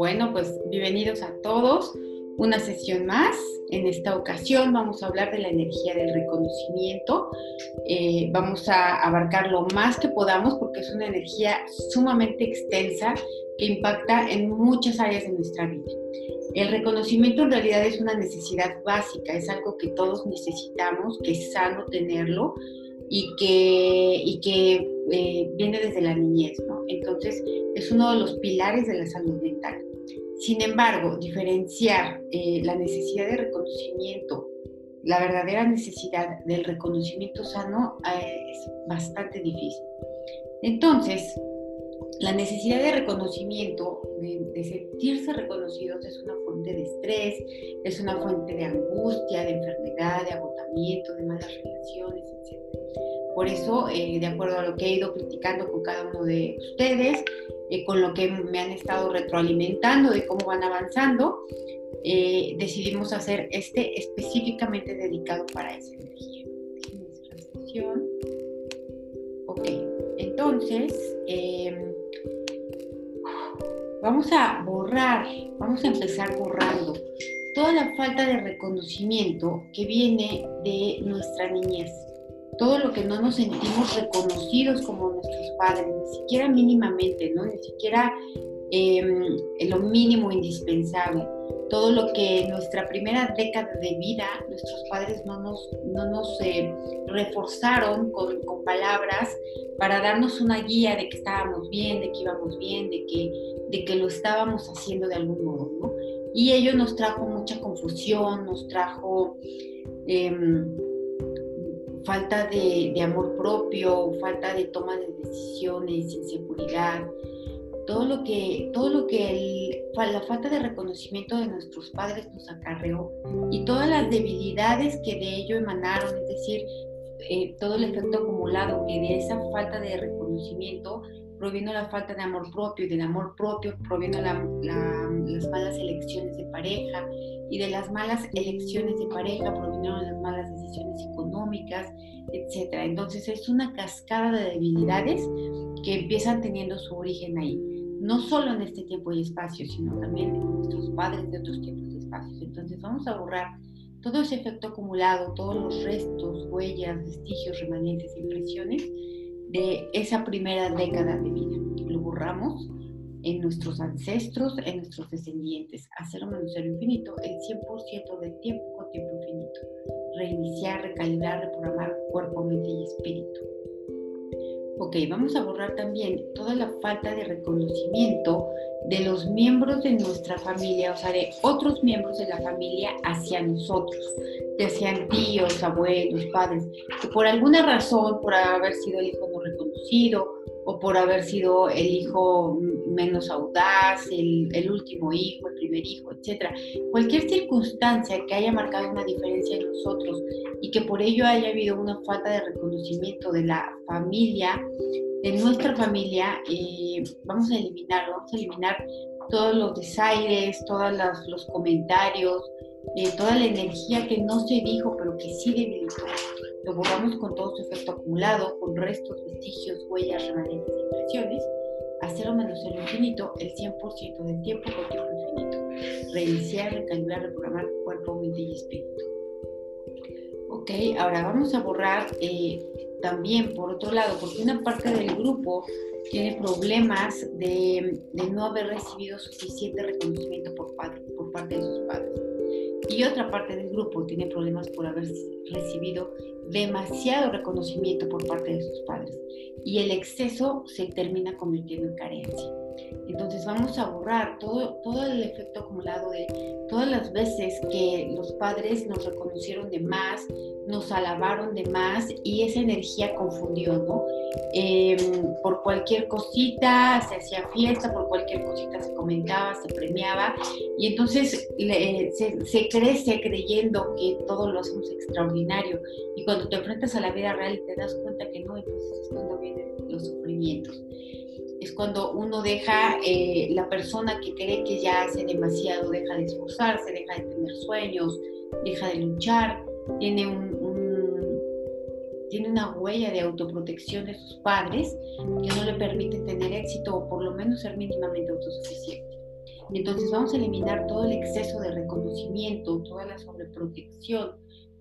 Bueno, pues bienvenidos a todos. Una sesión más. En esta ocasión vamos a hablar de la energía del reconocimiento. Eh, vamos a abarcar lo más que podamos porque es una energía sumamente extensa que impacta en muchas áreas de nuestra vida. El reconocimiento en realidad es una necesidad básica, es algo que todos necesitamos, que es sano tenerlo y que, y que eh, viene desde la niñez, ¿no? Entonces, es uno de los pilares de la salud mental. Sin embargo, diferenciar eh, la necesidad de reconocimiento, la verdadera necesidad del reconocimiento sano eh, es bastante difícil. Entonces, la necesidad de reconocimiento, de, sentirse reconocidos, es una fuente de estrés, es una fuente de angustia, de enfermedad, de agotamiento, de malas relaciones, etc. Por eso, eh, de acuerdo a lo que he ido criticando con cada uno de ustedes, eh, con lo que me han estado retroalimentando de cómo van avanzando, eh, decidimos hacer este específicamente dedicado para esa energía. Ok, entonces em, vamos a borrar, vamos a empezar borrando toda la falta de reconocimiento que viene de nuestra niñez todo lo que no nos sentimos reconocidos como nuestros padres, ni siquiera mínimamente, ¿no? Ni siquiera em, lo mínimo indispensable. Todo lo que nuestra primera década de vida nuestros padres no nos, no nos eh, reforzaron con, con, palabras para darnos una guía de que estábamos bien, de que íbamos bien, de que, de que lo estábamos haciendo de algún modo, ¿no? Y ello nos trajo mucha confusión, nos trajo... Eh, falta de, amor propio, falta de toma de decisiones, inseguridad, todo lo que, todo lo que la falta de reconocimiento de nuestros padres nos acarreó y todas las debilidades que de ello emanaron, es decir, eh, todo el efecto acumulado que de esa falta de reconocimiento proviene la falta de amor propio y del amor propio proviene las malas elecciones de pareja y de las malas elecciones de pareja provinieron las malas decisiones económicas, etc. Entonces es una cascada de debilidades que empiezan teniendo su origen ahí, no solo en este tiempo y espacio, sino también en nuestros padres de otros tiempos y espacios. Entonces vamos a borrar todo ese efecto acumulado, todos los restos, huellas, vestigios, remanentes, impresiones de esa primera década de vida. Lo borramos en nuestros ancestros, en nuestros descendientes. Hacer un cero infinito, el 100% del tiempo con tiempo infinito. Reiniciar, recalibrar, reprogramar cuerpo, mente y espíritu. Ok, vamos a borrar también toda la falta de reconocimiento de los miembros de nuestra familia, o sea, de otros miembros de la familia hacia nosotros, ya sean tíos, abuelos, padres, que por alguna razón, por haber sido el hijo no reconocido o por haber sido el hijo menos audaz, el, último hijo, el primer hijo, etc. Cualquier circunstancia que haya marcado una diferencia en nosotros y que por ello haya habido una falta de reconocimiento de la familia, de nuestra familia, eh, vamos a eliminarlo, vamos a eliminar todos los desaires, todos los, comentarios, eh, toda la energía que no se dijo, pero que sí debilitó. Lo borramos con todo su efecto acumulado, con restos, vestigios, huellas, remanentes e impresiones a cero menos el infinito el 100% del tiempo con tiempo infinito. Reiniciar, recalibrar, reprogramar cuerpo, mente y espíritu. Ok, ahora vamos a borrar eh, también por otro lado, porque una parte del grupo tiene problemas de, de no haber recibido suficiente reconocimiento por, por parte de sus. Y otra parte del grupo tiene problemas por haber recibido demasiado reconocimiento por parte de sus padres y el exceso se termina convirtiendo en carencia. Entonces vamos a borrar todo, todo el efecto acumulado de todas las veces que los padres nos reconocieron de más, nos alabaron de más y esa energía confundió, ¿no? Em, por cualquier cosita se hacía fiesta, por cualquier cosita se comentaba, se premiaba. Y entonces se, se, crece creyendo que todo lo hacemos extraordinario. Y cuando te enfrentas a la vida real te das cuenta que no, entonces es cuando vienen los sufrimientos es cuando uno deja, eh, la persona que cree que ya hace demasiado, deja de esforzarse, deja de tener sueños, deja de luchar, tiene, un, tiene una huella de autoprotección de sus padres que no le permite tener éxito o por lo menos ser mínimamente autosuficiente. Entonces vamos a eliminar todo el exceso de reconocimiento, toda la sobreprotección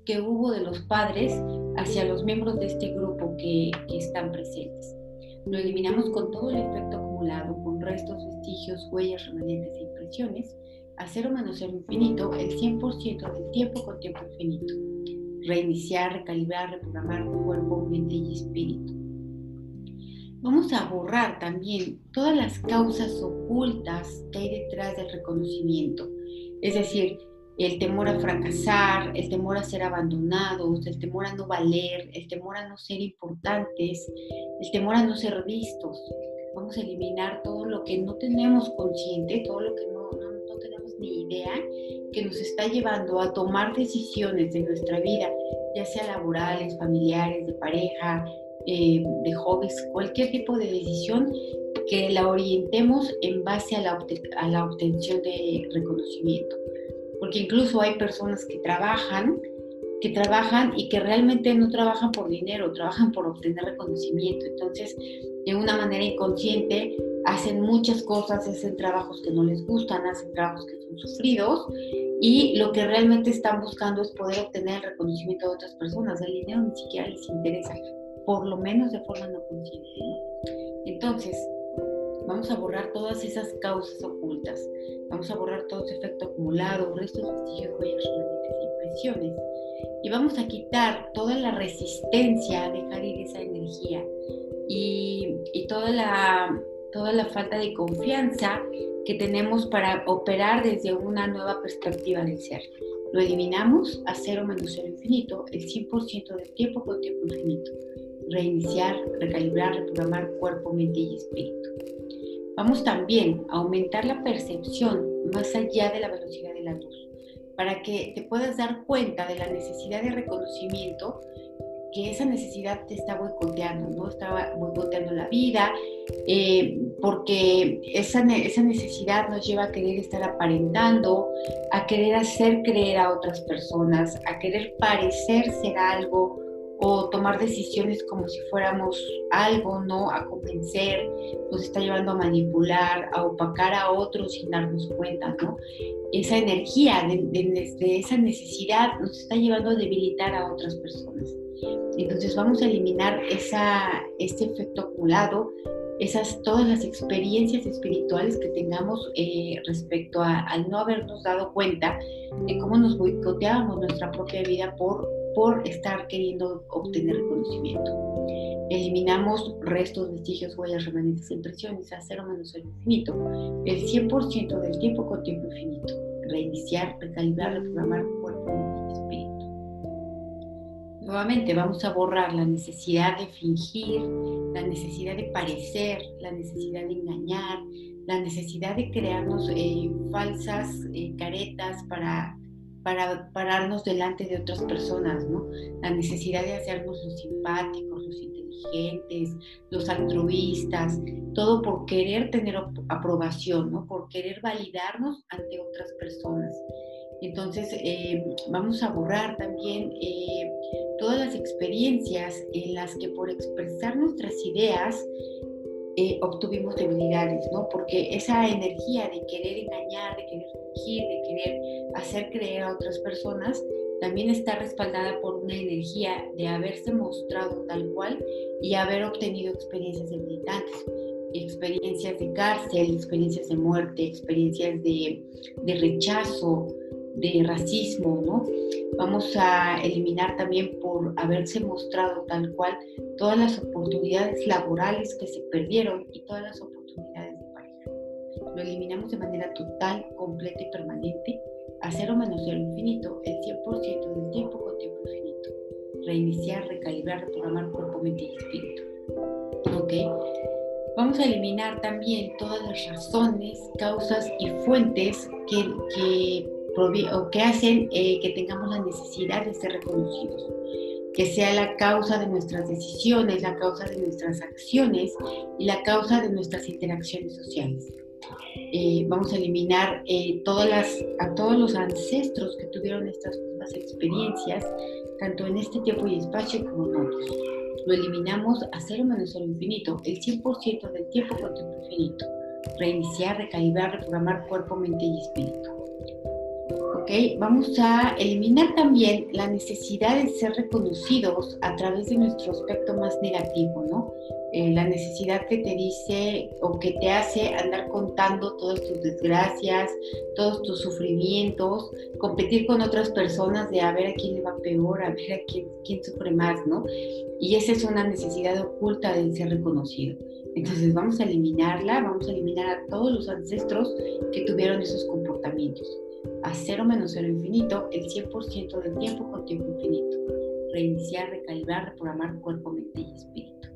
que hubo de los padres hacia los miembros de este grupo que están presentes. Lo eliminamos con todo el efecto acumulado, con restos, vestigios, huellas, remanentes e impresiones, a cero menos cero infinito, el 100% del tiempo con tiempo infinito. Reiniciar, recalibrar, reprogramar cuerpo, mente y espíritu. Vamos a borrar también todas las causas ocultas que hay detrás del reconocimiento. Es decir, el temor a fracasar, el temor a ser abandonados, el temor a no valer, el temor a no ser importantes, el temor a no ser vistos. Vamos a eliminar todo lo que no tenemos consciente, todo lo que no, tenemos ni idea, que nos está llevando a tomar decisiones de nuestra vida, ya sea laborales, familiares, de pareja, eh, de hobbies, cualquier tipo de decisión que la orientemos en base a la, a la obtención de reconocimiento porque incluso hay personas que trabajan, que trabajan y que realmente no trabajan por dinero, trabajan por obtener reconocimiento. Entonces, de una manera inconsciente, hacen muchas cosas, hacen trabajos que no les gustan, hacen trabajos que son sufridos y lo que realmente están buscando es poder obtener el reconocimiento de otras personas. El dinero ni siquiera les interesa, por lo menos de forma no consciente. Entonces, vamos a borrar todas esas causas ocultas. Vamos a borrar todo ese efecto acumulado, restos, vestigios, huellas, impresiones. Y vamos a quitar toda la resistencia a dejar ir esa energía y, toda, la, toda la falta de confianza que tenemos para operar desde una nueva perspectiva del ser. Lo eliminamos a cero menos cero infinito, el 100% del tiempo con tiempo infinito. Reiniciar, recalibrar, reprogramar cuerpo, mente y espíritu. Vamos también a aumentar la percepción más allá de la velocidad de la luz, para que te puedas dar cuenta de la necesidad de reconocimiento que esa necesidad te está boicoteando, ¿no? Está boicoteando la vida, eh, porque esa, esa necesidad nos lleva a querer estar aparentando, a querer hacer creer a otras personas, a querer parecer ser algo, o tomar decisiones como si fuéramos algo, ¿no? A convencer, nos está llevando a manipular, a opacar a otros sin darnos cuenta, ¿no? Esa energía de, esa necesidad nos está llevando a debilitar a otras personas. Entonces vamos a eliminar esa, este efecto acumulado, esas, todas las experiencias espirituales que tengamos eh, respecto al no habernos dado cuenta de cómo nos boicoteábamos nuestra propia vida por por estar queriendo obtener reconocimiento. Eliminamos restos, vestigios, huellas, remanentes, impresiones a cero menos el infinito, el 100% del tiempo con tiempo infinito. Reiniciar, recalibrar, reprogramar cuerpo, y espíritu. Nuevamente vamos a borrar la necesidad de fingir, la necesidad de parecer, la necesidad de engañar, la necesidad de crearnos eh, falsas eh, caretas para para pararnos delante de otras personas. La necesidad de hacernos los simpáticos, los inteligentes, los altruistas, todo por querer tener aprobación, ¿no? Por querer validarnos ante otras personas. Entonces, eh, vamos a borrar también eh, todas las experiencias en las que por expresar nuestras ideas eh, obtuvimos debilidades, ¿no? Porque esa energía de querer engañar, de querer fingir, de querer hacer creer a otras personas, también está respaldada por una energía de haberse mostrado tal cual y haber obtenido experiencias debilitantes, experiencias de cárcel, experiencias de muerte, experiencias de, de rechazo, de racismo, ¿no? Vamos a eliminar también por haberse mostrado tal cual todas las oportunidades laborales que se perdieron y todas las oportunidades de pareja. Lo eliminamos de manera total, completa y permanente a cero menos cero infinito, el 100% del tiempo con tiempo infinito. Reiniciar, recalibrar, reprogramar cuerpo, mente y espíritu. ¿Ok? Vamos a eliminar también todas las razones, causas y fuentes que, que o que hacen eh, que tengamos la necesidad de ser reconocidos, que sea la causa de nuestras decisiones, la causa de nuestras acciones y la causa de nuestras interacciones sociales. Eh, vamos a eliminar eh, todas las, a todos los ancestros que tuvieron estas mismas experiencias, tanto en este tiempo y espacio como en otros. Lo eliminamos a cero menos cero infinito, el 100% del tiempo con tiempo infinito reiniciar, recalibrar, reprogramar cuerpo, mente y espíritu. ¿Ok? Vamos a eliminar también la necesidad de ser reconocidos a través de nuestro aspecto más negativo, ¿no? Eh, la necesidad que te dice o que te hace andar contando todas tus desgracias, todos tus sufrimientos, competir con otras personas de a ver a quién le va peor, a ver a quién, quién sufre más, ¿no? Y esa es una necesidad oculta de ser reconocido. Entonces vamos a eliminarla, vamos a eliminar a todos los ancestros que tuvieron esos comportamientos. A cero menos cero infinito, el 100% del tiempo con tiempo infinito. Reiniciar, recalibrar, reprogramar cuerpo, mente y espíritu.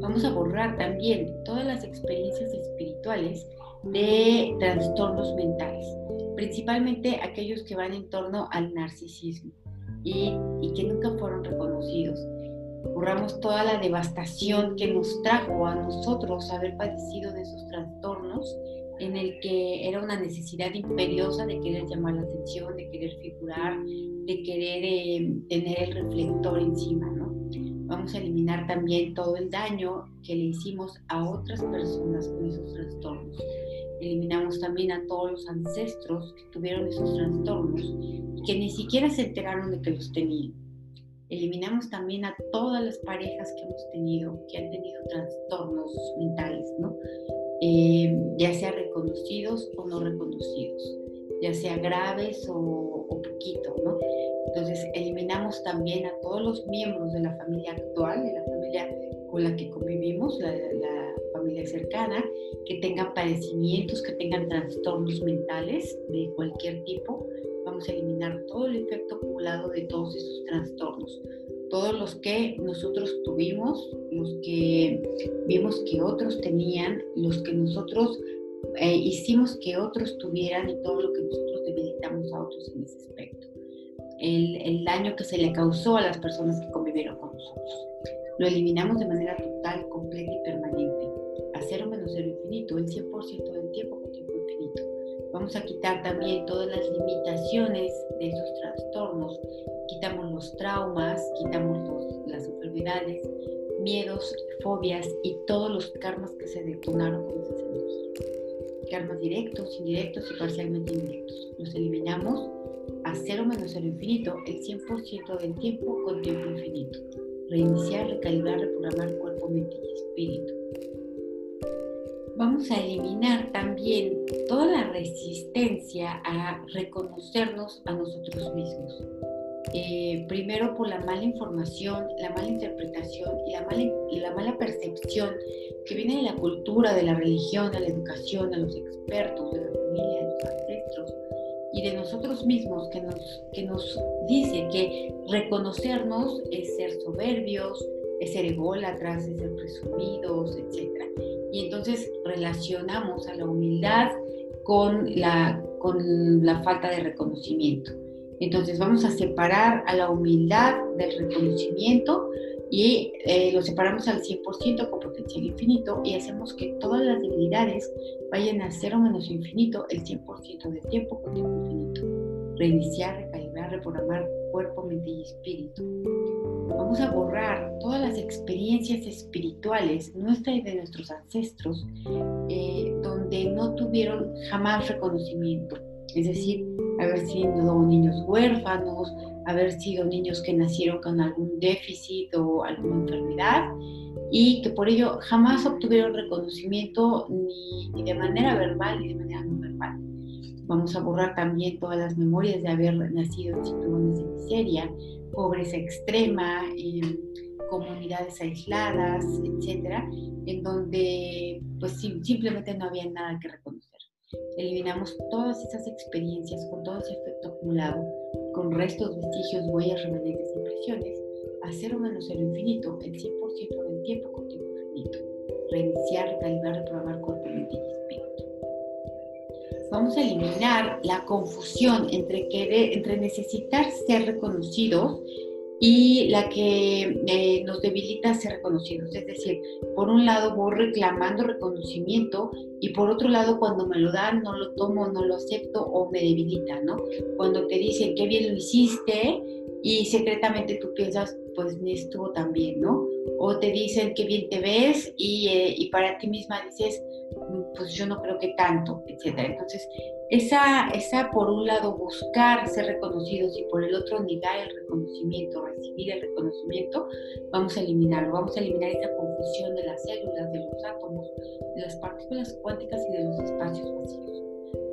Vamos a borrar también todas las experiencias espirituales de trastornos mentales, principalmente aquellos que van en torno al narcisismo y, y que nunca fueron reconocidos borramos toda la devastación que nos trajo a nosotros haber padecido de esos trastornos en el que era una necesidad imperiosa de querer llamar la atención, de querer figurar, de querer eh, tener el reflector encima, ¿no? Vamos a eliminar también todo el daño que le hicimos a otras personas con esos trastornos. Eliminamos también a todos los ancestros que tuvieron esos trastornos y que ni siquiera se enteraron de que los tenían eliminamos también a todas las parejas que hemos tenido, que han tenido trastornos mentales, ¿no? Eh, ya sea reconocidos o no reconocidos, ya sea graves o, o, poquito, ¿no? Entonces eliminamos también a todos los miembros de la familia actual, de la familia con la que convivimos, la, la familia cercana, que tengan padecimientos, que tengan trastornos mentales de cualquier tipo, vamos a eliminar todo el efecto acumulado de todos esos trastornos. Todos los que nosotros tuvimos, los que vimos que otros tenían, los que nosotros eh, hicimos que otros tuvieran y todo lo que nosotros debilitamos a otros en ese aspecto. El, el daño que se le causó a las personas que convivieron con nosotros. Lo eliminamos de manera total, completa y permanente. A cero menos cero infinito, el 100% del tiempo con tiempo infinito Vamos a quitar también todas las limitaciones de esos trastornos. Quitamos traumas, quitamos las enfermedades, miedos, fobias y todos los karmas que se detonaron con esas energías. Karmas directos, indirectos y parcialmente indirectos. Los eliminamos a cero menos cero infinito el 100% del tiempo con tiempo infinito. Reiniciar, recalibrar, reprogramar cuerpo, mente y espíritu vamos a eliminar también toda la resistencia a reconocernos a nosotros mismos. Eh, primero por la mala información, la mala interpretación y la mala, la mala percepción que viene de la cultura, de la religión, de la educación, de los expertos, de la familia, de los ancestros y de nosotros mismos que nos, que nos dice que reconocernos es ser soberbios, es ser ególatras, es ser presumidos, etc. Y entonces relacionamos a la humildad con la, con la falta de reconocimiento. Entonces vamos a separar a la humildad del reconocimiento y eh, lo separamos al 100% con potencial infinito y hacemos que todas las debilidades vayan a cero menos infinito el 100% del tiempo con tiempo infinito. Reiniciar, recalibrar, reprogramar cuerpo, mente y espíritu. Vamos a borrar todas las experiencias espirituales nuestras y de nuestros ancestros eh, donde no tuvieron jamás reconocimiento. Es decir, haber sido niños huérfanos, haber sido niños que nacieron con algún déficit o alguna enfermedad y que por ello jamás obtuvieron reconocimiento ni, ni de manera verbal ni de manera no verbal. Vamos a borrar también todas las memorias de haber nacido en situaciones de miseria, pobreza extrema, comunidades aisladas, etcétera, en donde pues simplemente no había nada que reconocer. Eliminamos todas esas experiencias con todo ese efecto acumulado, con restos, vestigios, huellas, remanentes, impresiones, a cero menos cero infinito, el 100% del tiempo con tiempo infinito. Reiniciar, recalibrar, reprogramar cuerpo, y espíritu. Vamos a eliminar la confusión entre, entre necesitar ser reconocidos y la que eh, nos debilita ser reconocidos. Es decir, por un lado voy reclamando reconocimiento y por otro lado cuando me lo dan no lo tomo, no lo acepto o me debilita, ¿no? Cuando te dicen qué bien lo hiciste y secretamente tú piensas, pues ni estuvo tan bien, ¿no? O te dicen qué bien te ves y, eh, y para ti misma dices, pues yo no creo que tanto, etcétera. Entonces, esa, esa por un lado buscar ser reconocidos y por el otro negar el reconocimiento, recibir el reconocimiento, vamos a eliminarlo, vamos a eliminar esa confusión de las células, de los átomos, de las partículas cuánticas y de los espacios vacíos.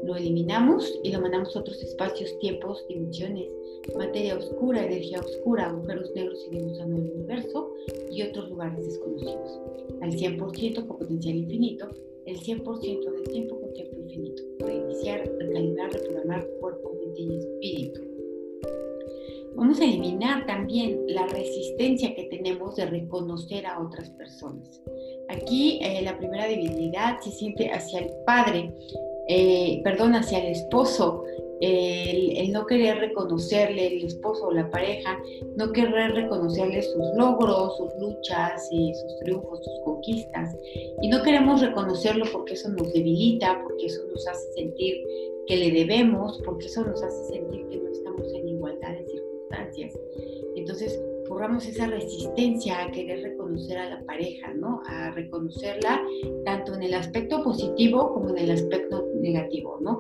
Lo eliminamos y lo mandamos a otros espacios, tiempos, dimensiones, materia oscura, energía oscura, agujeros negros y gusano del universo y otros lugares desconocidos. Al 100% con potencial infinito, el 100% del tiempo con tiempo infinito. Reiniciar, recalibrar, reprogramar cuerpo, mente y espíritu. Vamos a eliminar también la resistencia que tenemos de reconocer a otras personas. Aquí eh, la primera debilidad se siente hacia el padre, eh, perdón, hacia el esposo, el, no querer reconocerle, el esposo o la pareja, no querer reconocerle sus logros, sus luchas, y sus triunfos, sus conquistas. Y no queremos reconocerlo porque eso nos debilita, porque eso nos hace sentir que le debemos, porque eso nos hace sentir que no estamos en igualdad de circunstancias. Entonces, borramos esa resistencia a querer reconocer a la pareja, ¿no? A reconocerla tanto en el aspecto positivo como en el aspecto negativo, ¿no?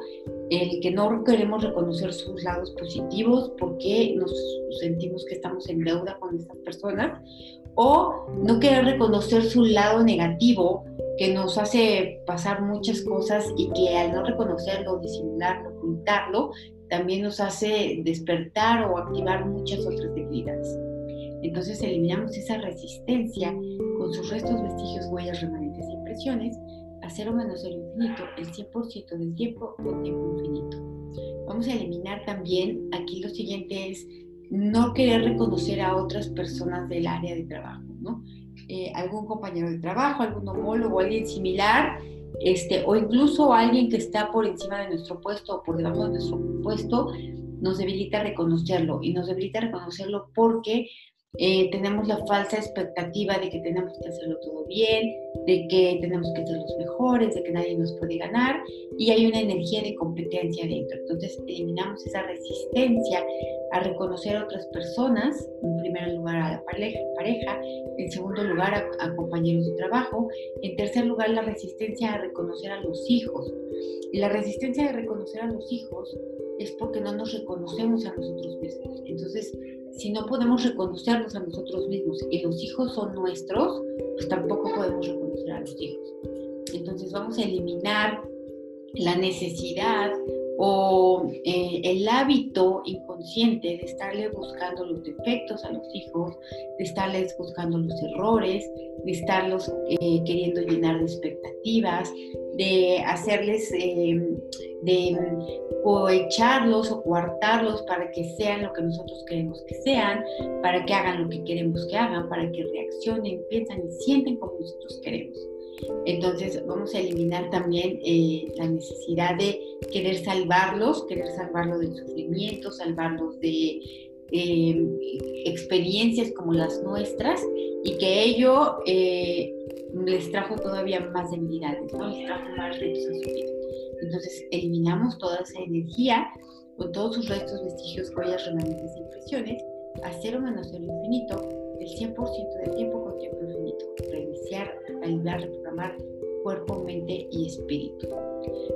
El que no queremos reconocer sus lados positivos porque nos sentimos que estamos en deuda con estas personas o no querer reconocer su lado negativo que nos hace pasar muchas cosas y que al no reconocerlo, disimularlo, ocultarlo, también nos hace despertar o activar muchas otras debilidades. Entonces eliminamos esa resistencia con sus restos, vestigios, huellas, remanentes e impresiones a cero menos el infinito, el 100% del tiempo con tiempo infinito. Vamos a eliminar también, aquí lo siguiente es no querer reconocer a otras personas del área de trabajo, ¿no? Eh, algún compañero de trabajo, algún homólogo, alguien similar, este, o incluso alguien que está por encima de nuestro puesto o por debajo de nuestro puesto, nos debilita reconocerlo y nos debilita reconocerlo porque eh, tenemos la falsa expectativa de que tenemos que hacerlo todo bien, de que tenemos que ser los mejores, de que nadie nos puede ganar y hay una energía de competencia dentro. Entonces eliminamos esa resistencia a reconocer a otras personas, en primer lugar a la pareja, en segundo lugar a, a compañeros de trabajo, en tercer lugar la resistencia a reconocer a los hijos. Y la resistencia de reconocer a los hijos es porque no nos reconocemos a nosotros mismos. Entonces, si no podemos reconocernos a nosotros mismos y los hijos son nuestros, pues tampoco podemos reconocer a los hijos. Entonces vamos a eliminar la necesidad o eh, el hábito inconsciente de estarle buscando los defectos a los hijos, de estarles buscando los errores, de estarlos eh, queriendo llenar de expectativas, de hacerles, eh, de o echarlos o coartarlos para que sean lo que nosotros queremos que sean, para que hagan lo que queremos que hagan, para que reaccionen, piensan y sienten como nosotros queremos. Entonces vamos a eliminar también eh, la necesidad de querer salvarlos, querer salvarlos del sufrimiento, salvarlos de eh, experiencias como las nuestras y que ello eh, les trajo todavía más debilidades, ¿no? les trajo más retos a su vida. Entonces eliminamos toda esa energía con todos sus restos, vestigios, huellas, remanentes e impresiones a cero menos cero infinito, el 100% del tiempo con tiempo infinito. Reiniciar, ayudar, reprogramar cuerpo, mente y espíritu.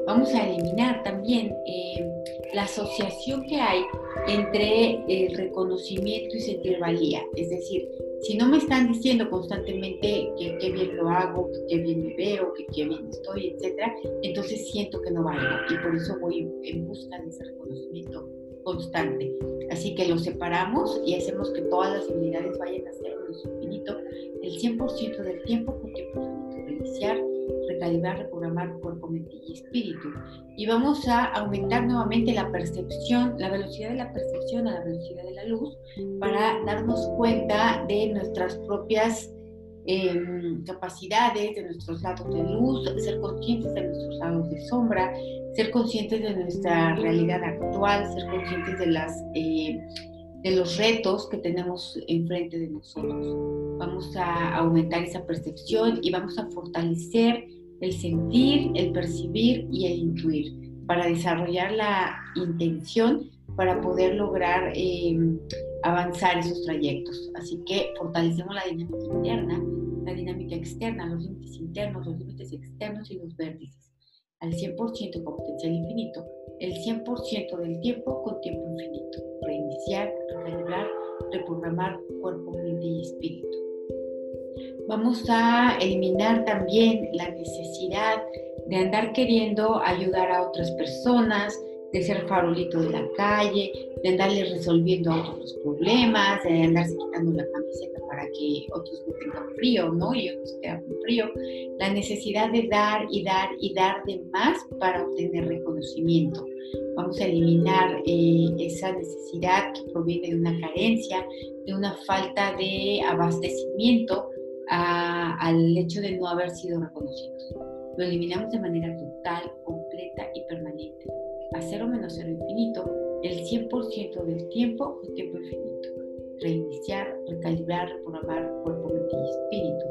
Vamos a eliminar también eh, la asociación que hay entre el reconocimiento y sentir valía. Es decir, si no me están diciendo constantemente que qué bien lo hago, que qué bien me veo, que qué bien estoy, etcétera, entonces siento que no valgo y por eso voy en busca de ese reconocimiento constante. Así que lo separamos y hacemos que todas las unidades vayan a ser un infinito el 100% del tiempo con tiempo infinito. Iniciar recalibrar, reprogramar cuerpo, mente y espíritu. Y vamos a aumentar nuevamente la percepción, la velocidad de la percepción a la velocidad de la luz para darnos cuenta de nuestras propias em, capacidades, de nuestros lados de luz, ser conscientes de nuestros lados de sombra, ser conscientes de nuestra realidad actual, ser conscientes de las... Eh, de los retos que tenemos enfrente de nosotros. Vamos a aumentar esa percepción y vamos a fortalecer el sentir, el percibir y el intuir, para desarrollar la intención para poder lograr em, avanzar esos trayectos. Así que fortalecemos la dinámica interna, la dinámica externa, los límites internos, los límites externos y los vértices. Al 100% con potencial infinito, el 100% del tiempo con tiempo infinito. Reiniciar, recalibrar, reprogramar cuerpo, mente y espíritu. Vamos a eliminar también la necesidad de andar queriendo ayudar a otras personas, de ser farolito de la calle, de andarle resolviendo a otros problemas, de andarse quitando la camiseta para que otros no tengan frío, ¿no? Y otros quedan con frío. La necesidad de dar y dar y dar de más para obtener reconocimiento. Vamos a eliminar eh, esa necesidad que proviene de una carencia, de una falta de abastecimiento al hecho de no haber sido reconocidos. Lo eliminamos de manera total, completa y permanente. A cero menos cero infinito, el 100% del tiempo con tiempo infinito. Reiniciar, recalibrar, reprogramar cuerpo, mente y espíritu.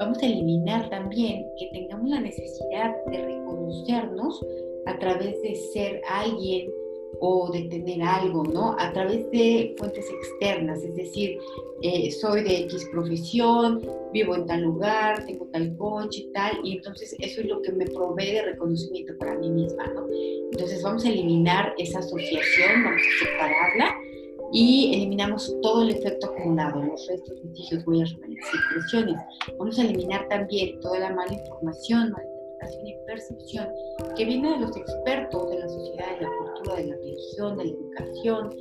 Vamos a eliminar también que tengamos la necesidad de reconocernos a través de ser alguien o de tener algo, ¿no? A través de fuentes externas, es decir, eh, soy de X profesión, vivo en tal lugar, tengo tal coche, tal, y entonces eso es lo que me provee de reconocimiento para mí misma, ¿no? Entonces vamos a eliminar esa asociación, vamos a separarla y eliminamos todo el efecto acumulado, los restos, vestigios, huellas, impresiones. Vamos a eliminar también toda la mala información, y percepción que viene de los expertos de la sociedad, de la cultura, de la religión, de la educación,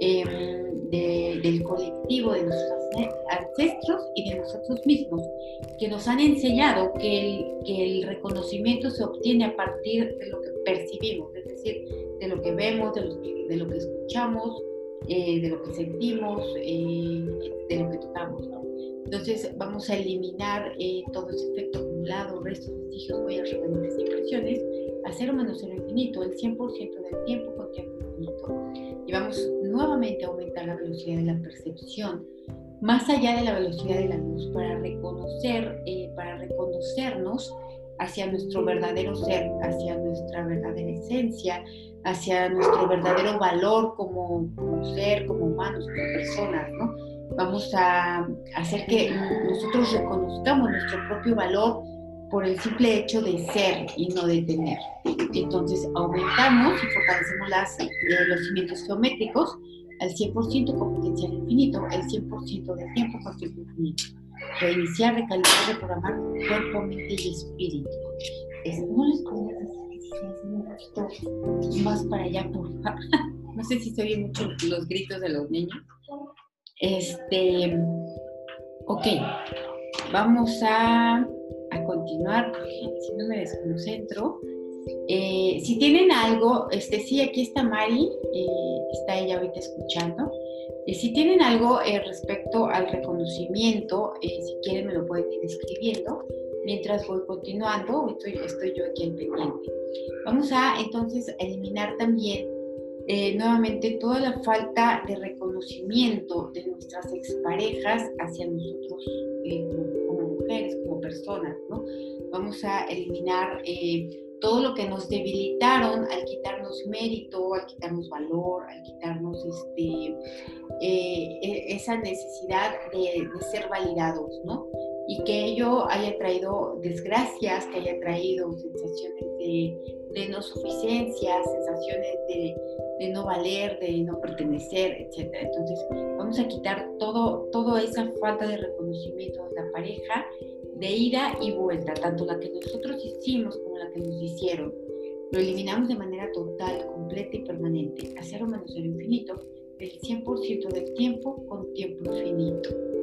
em, del colectivo, de nuestros ancestros y de nosotros mismos, que nos han enseñado que el, que el reconocimiento se obtiene a partir de lo que percibimos, es decir, de lo que vemos, de lo que, de lo que escuchamos, eh, de lo que sentimos, eh, de lo que tocamos. Entonces vamos a eliminar eh, todo ese efecto acumulado, restos, vestigios, huellas, remanentes impresiones, a cero menos cero infinito, el 100% del tiempo con tiempo infinito. Y vamos nuevamente a aumentar la velocidad de la percepción, más allá de la velocidad de la luz, para reconocer, eh, para reconocernos hacia nuestro verdadero ser, hacia nuestra verdadera esencia, hacia nuestro verdadero valor como, como ser, como humanos, como personas, ¿no? vamos a hacer que nosotros reconozcamos nuestro propio valor por el simple hecho de ser y no de tener. Entonces aumentamos y fortalecemos eh, los cimientos geométricos al 100% con potencial infinito, el 100% del tiempo con tiempo infinito. Reiniciar, recalibrar, reprogramar cuerpo, mente y espíritu. no les un poquito más para allá, por favor. No sé si se oyen mucho los gritos de los niños. Este, ok, vamos a, continuar porque si no me desconcentro. Eh, si tienen algo, este, sí, aquí está Mari, eh, está ella ahorita escuchando. Eh, si tienen algo respecto al reconocimiento, si quieren me lo pueden ir escribiendo mientras voy continuando, estoy, estoy yo aquí al pendiente. Vamos a entonces eliminar también eh, nuevamente toda la falta de reconocimiento de nuestras exparejas hacia nosotros eh, mujeres, como personas, ¿no? Vamos a eliminar eh, todo lo que nos debilitaron al quitarnos mérito, al quitarnos valor, al quitarnos este, e, esa necesidad de, de ser validados, ¿no? Y que ello haya traído desgracias, que haya traído sensaciones de, de no suficiencia, sensaciones de, de no valer, de no pertenecer, etc. Entonces vamos a quitar todo, toda esa falta de reconocimiento de la pareja, de ida y vuelta, tanto la que nosotros hicimos como la que nos hicieron. Lo eliminamos de manera total, completa y permanente, a cero menos cero infinito, el 100% del tiempo con tiempo infinito.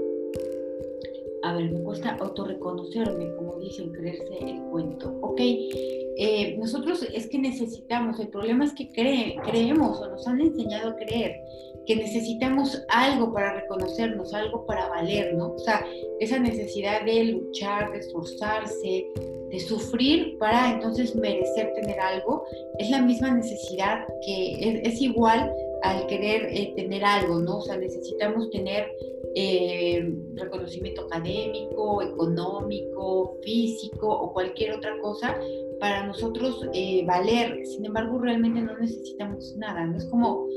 A ver, me cuesta autorreconocerme, como dicen, creerse el cuento. Ok, eh, nosotros es que necesitamos, el problema es que creemos o nos han enseñado a creer que necesitamos algo para reconocernos, algo para valer, ¿no? O sea, esa necesidad de luchar, de esforzarse, de sufrir para entonces merecer tener algo, es la misma necesidad que es, igual al querer eh, tener algo, ¿no? O sea, necesitamos tener eh, reconocimiento académico, económico, físico o cualquier otra cosa para nosotros eh, valer. Sin embargo, realmente no necesitamos nada. No es como,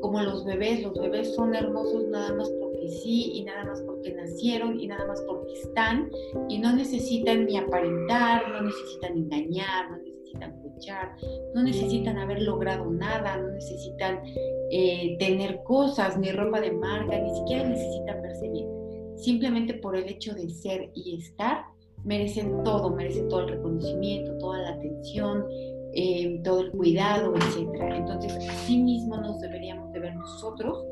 como los bebés. Los bebés son hermosos nada más porque sí y nada más porque nacieron y nada más porque están y no necesitan ni aparentar, no necesitan engañar, no necesitan escuchar, no necesitan haber logrado nada, no necesitan eh, tener cosas, ni ropa de marca, ni siquiera necesitan verse bien. Simplemente por el hecho de ser y estar, merecen todo, merecen todo el reconocimiento, toda la atención, eh, todo el cuidado, etc. Entonces, así mismo nos deberíamos de ver nosotros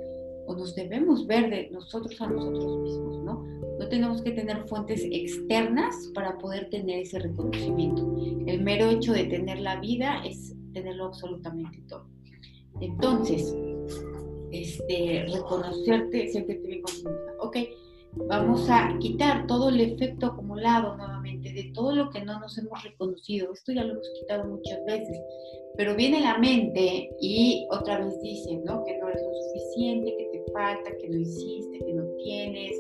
o nos debemos ver de nosotros a nosotros mismos, ¿no? No tenemos que tener fuentes externas para poder tener ese reconocimiento. El mero hecho de tener la vida es tenerlo absolutamente todo. Entonces, este, reconocerte, siempre te digo, ok, vamos a quitar todo el efecto acumulado nuevamente de todo lo que no nos hemos reconocido. Esto ya lo hemos quitado muchas veces, pero viene la mente y otra vez dice, ¿no? Que no eres lo suficiente, que falta, que no hiciste, que no tienes,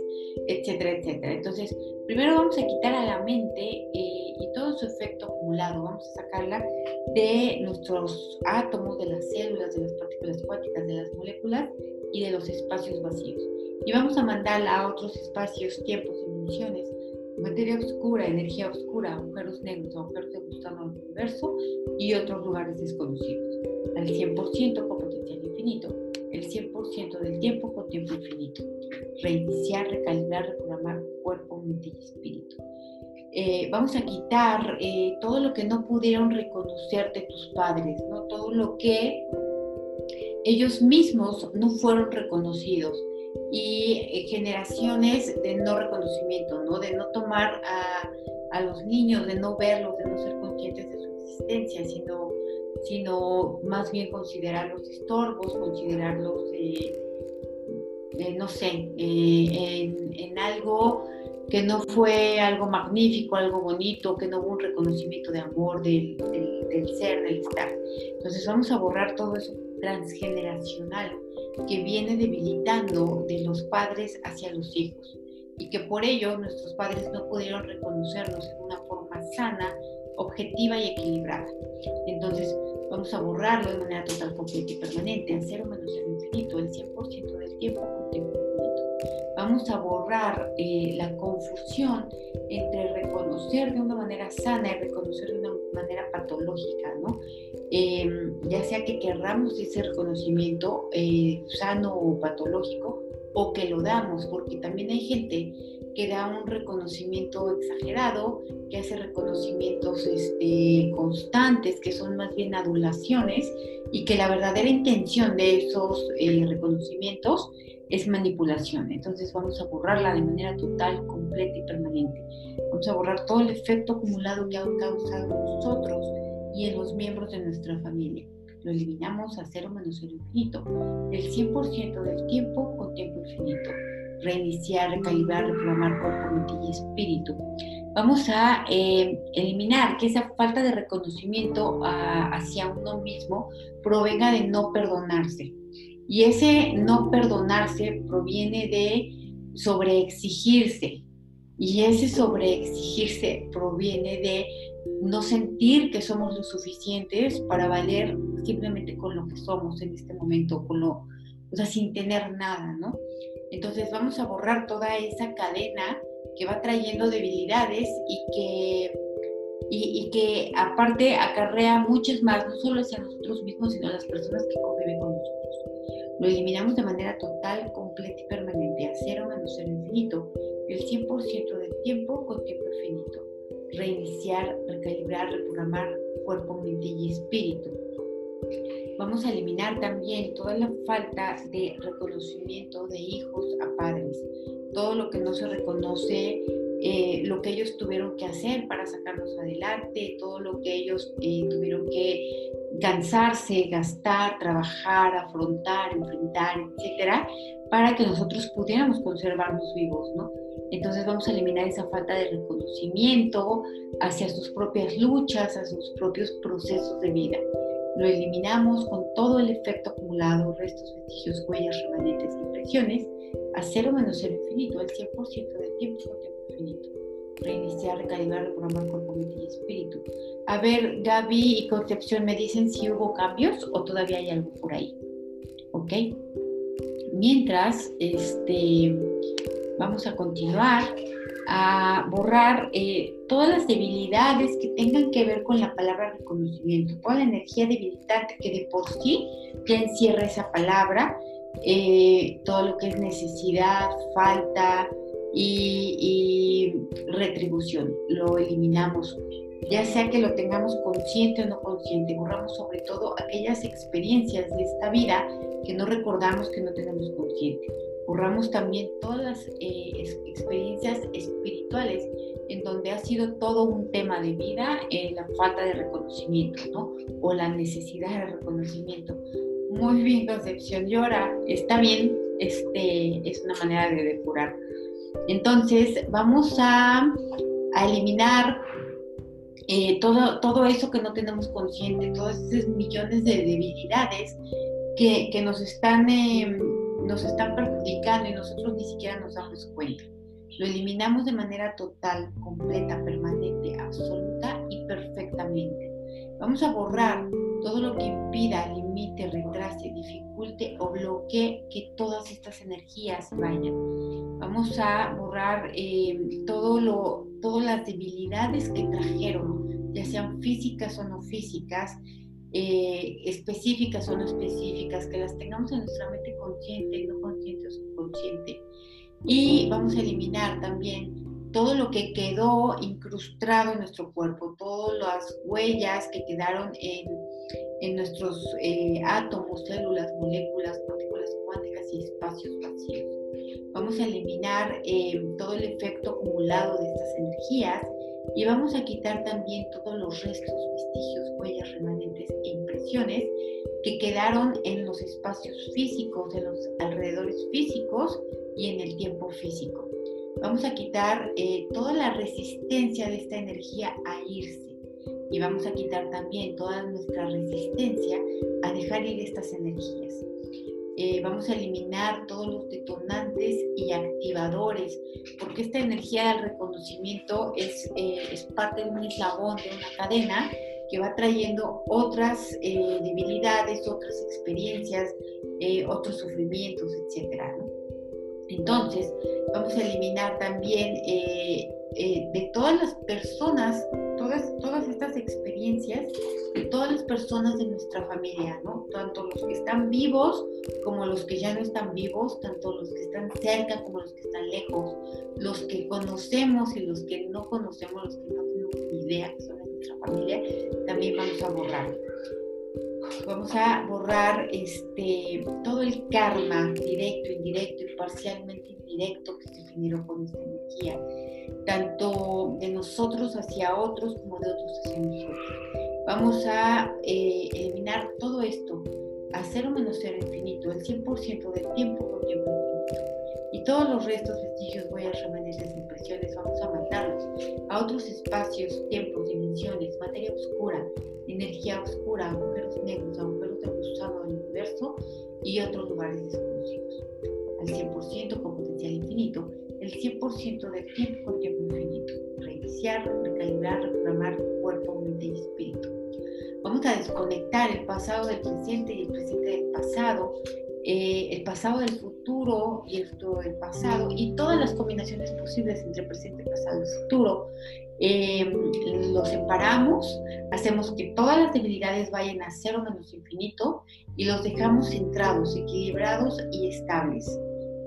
etcétera, etcétera. Entonces, primero vamos a quitar a la mente eh, y todo su efecto acumulado, vamos a sacarla de nuestros átomos, de las células, de las partículas cuánticas, de las moléculas y de los espacios vacíos. Y vamos a mandarla a otros espacios, tiempos, dimensiones, materia oscura, energía oscura, agujeros negros, agujeros de gusano del universo y otros lugares desconocidos. Al 100% con potencial infinito, el 100% del tiempo con tiempo infinito. Reiniciar, recalibrar, reprogramar cuerpo, mente y espíritu. Eh, vamos a quitar eh, todo lo que no pudieron reconocerte tus padres, ¿no? todo lo que ellos mismos no fueron reconocidos y eh, generaciones de no reconocimiento, ¿no? de no tomar a, a, los niños, de no verlos, de no ser conscientes de su existencia, sino, sino más bien considerarlos estorbos, considerarlos, eh, eh, no sé, en, en, algo que no fue algo magnífico, algo bonito, que no hubo un reconocimiento de amor del, del, del ser, del estar. Entonces vamos a borrar todo eso transgeneracional que viene debilitando de los padres hacia los hijos y que por ello nuestros padres no pudieron reconocernos en una forma sana, objetiva y equilibrada. Entonces vamos a borrarlo de manera total, completa y permanente, al cero menos el infinito, el 100% del tiempo con tiempo infinito. Vamos a borrar eh, la confusión entre reconocer de una manera sana y reconocer de una manera patológica, ¿no? Em, ya sea que querramos ese reconocimiento eh, sano o patológico o que lo damos, porque también hay gente que da un reconocimiento exagerado, que hace reconocimientos este, constantes, que son más bien adulaciones, y que la verdadera intención de esos eh, reconocimientos es manipulación. Entonces vamos a borrarla de manera total, completa y permanente. Vamos a borrar todo el efecto acumulado que ha causado nosotros y en los miembros de nuestra familia. Lo eliminamos a cero menos el infinito, el 100% del tiempo con tiempo infinito. Reiniciar, recalibrar, reprogramar cuerpo, mente y espíritu. Vamos a eh, eliminar que esa falta de reconocimiento hacia uno mismo provenga de no perdonarse. Y ese no perdonarse proviene de sobreexigirse. Y ese sobreexigirse proviene de no sentir que somos lo suficientes para valer simplemente con lo que somos en este momento, con lo, o sea, sin tener nada, ¿no? Entonces vamos a borrar toda esa cadena que va trayendo debilidades y que, y, que aparte acarrea muchas más, no solo hacia nosotros mismos, sino a las personas que conviven con nosotros. Lo eliminamos de manera total, completa y permanente, a cero menos el infinito, el 100% del tiempo con tiempo infinito reiniciar, recalibrar, reprogramar cuerpo, mente y espíritu. Vamos a eliminar también toda la falta de reconocimiento de hijos a padres, todo lo que no se reconoce, eh, lo que ellos tuvieron que hacer para sacarnos adelante, todo lo que ellos eh, tuvieron que cansarse, gastar, trabajar, afrontar, enfrentar, etcétera, para que nosotros pudiéramos conservarnos vivos, ¿no? Entonces vamos a eliminar esa falta de reconocimiento hacia sus propias luchas, hacia sus propios procesos de vida. Lo eliminamos con todo el efecto acumulado, restos, vestigios, huellas, remanentes, impresiones, a cero menos cero infinito, el 100% del tiempo con tiempo infinito. Reiniciar, recalibrar, reprogramar cuerpo, mente y espíritu. A ver, Gaby y Concepción me dicen si hubo cambios o todavía hay algo por ahí. ¿Ok? mientras, este, vamos a continuar a borrar eh, todas las debilidades que tengan que ver con la palabra reconocimiento, toda la energía debilitante que de por sí ya encierra esa palabra, eh, todo lo que es necesidad, falta y, y retribución, lo eliminamos ya sea que lo tengamos consciente o no consciente, borramos sobre todo aquellas experiencias de esta vida que no recordamos, que no tenemos consciente. Borramos también todas las eh, experiencias espirituales en donde ha sido todo un tema de vida eh, la falta de reconocimiento, ¿no? O la necesidad de reconocimiento. Muy bien, Concepción, llora, está bien, este, es una manera de depurar. Entonces, vamos a, a eliminar eh, todo, todo eso que no tenemos consciente, todos esos millones de debilidades que, que nos, están, em, nos están perjudicando y nosotros ni siquiera nos damos cuenta. Lo eliminamos de manera total, completa, permanente, absoluta y perfectamente. Vamos a borrar todo lo que impida, limite, retrase, dificulte o bloquee que todas estas energías vayan. Vamos a borrar em, todo lo, todas las debilidades que trajeron, ya sean físicas o no físicas, eh, específicas o no específicas, que las tengamos en nuestra mente consciente, no consciente o subconsciente. Y vamos a eliminar también todo lo que quedó incrustado en nuestro cuerpo, todas las huellas que quedaron en, en nuestros eh, átomos, células, moléculas, partículas cuánticas y espacios vacíos. Vamos a eliminar eh, todo el efecto acumulado de estas energías y vamos a quitar también todos los restos, vestigios, huellas, remanentes e impresiones que quedaron en los espacios físicos, en los alrededores físicos y en el tiempo físico. Vamos a quitar eh, toda la resistencia de esta energía a irse y vamos a quitar también toda nuestra resistencia a dejar ir estas energías. Eh, vamos a eliminar todos los detonantes y activadores, porque esta energía del reconocimiento es, eh, es parte de un eslabón, de una cadena que va trayendo otras eh, debilidades, otras experiencias, otros sufrimientos, etc. Entonces, vamos a eliminar también de todas las personas todas, estas experiencias de todas las personas de nuestra familia, ¿no? Tanto los que están vivos como los que ya no están vivos, tanto los que están cerca como los que están lejos, los que conocemos y los que no conocemos, los que no tenemos ni idea que son de nuestra familia, también vamos a borrar. Vamos a borrar este, todo el karma directo, indirecto y parcialmente indirecto que se generó con esta energía tanto de nosotros hacia otros como de otros hacia nosotros. Vamos a eh, eliminar todo esto a cero menos cero infinito, el 100% del tiempo con tiempo infinito. Y todos los restos, vestigios, huellas, remanentes, impresiones, vamos a mandarlos a otros espacios, tiempos, dimensiones, materia oscura, energía oscura, agujeros negros, agujeros de gusano del universo y otros lugares desconocidos. Al 100% con potencial infinito el 100% del tiempo con tiempo infinito. Reiniciar, recalibrar, reprogramar cuerpo, mente y espíritu. Vamos a desconectar el pasado del presente y el presente del pasado, eh, el pasado del futuro y el futuro del pasado y todas las combinaciones posibles entre presente, pasado y futuro. Eh, los separamos, hacemos que todas las debilidades vayan a cero menos infinito y los dejamos centrados, equilibrados y estables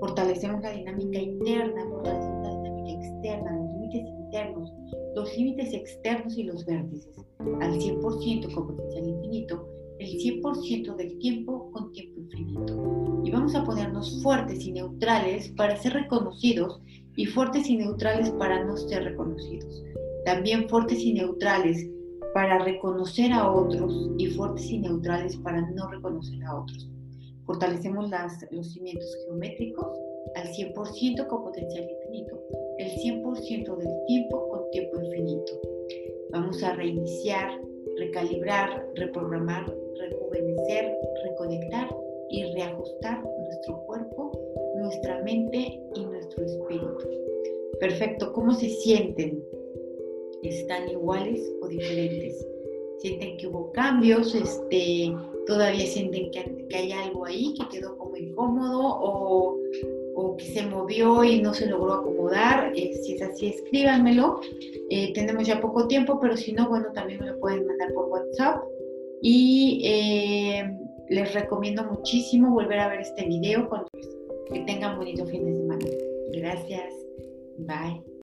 fortalecemos la dinámica interna, fortalecemos la dinámica externa, los límites internos, los límites externos y los vértices, al 100% con potencial infinito, el 100% del tiempo con tiempo infinito. Y vamos a ponernos fuertes y neutrales para ser reconocidos y fuertes y neutrales para no ser reconocidos. También fuertes y neutrales para reconocer a otros y fuertes y neutrales para no reconocer a otros. Fortalecemos los cimientos geométricos al 100% con potencial infinito, el 100% del tiempo con tiempo infinito. Vamos a reiniciar, recalibrar, reprogramar, rejuvenecer, reconectar y reajustar nuestro cuerpo, nuestra mente y nuestro espíritu. Perfecto, ¿cómo se sienten? ¿Están iguales o diferentes? ¿Sienten que hubo cambios? Este, todavía sienten que, hay algo ahí que quedó como incómodo o, o, que se movió y no se logró acomodar. Eh, si es así, escríbanmelo. Eh, tenemos ya poco tiempo, pero si no, bueno, también me lo pueden mandar por WhatsApp. Y eh, les recomiendo muchísimo volver a ver este video. Cuando, que tengan bonito fin de semana. Gracias. Bye.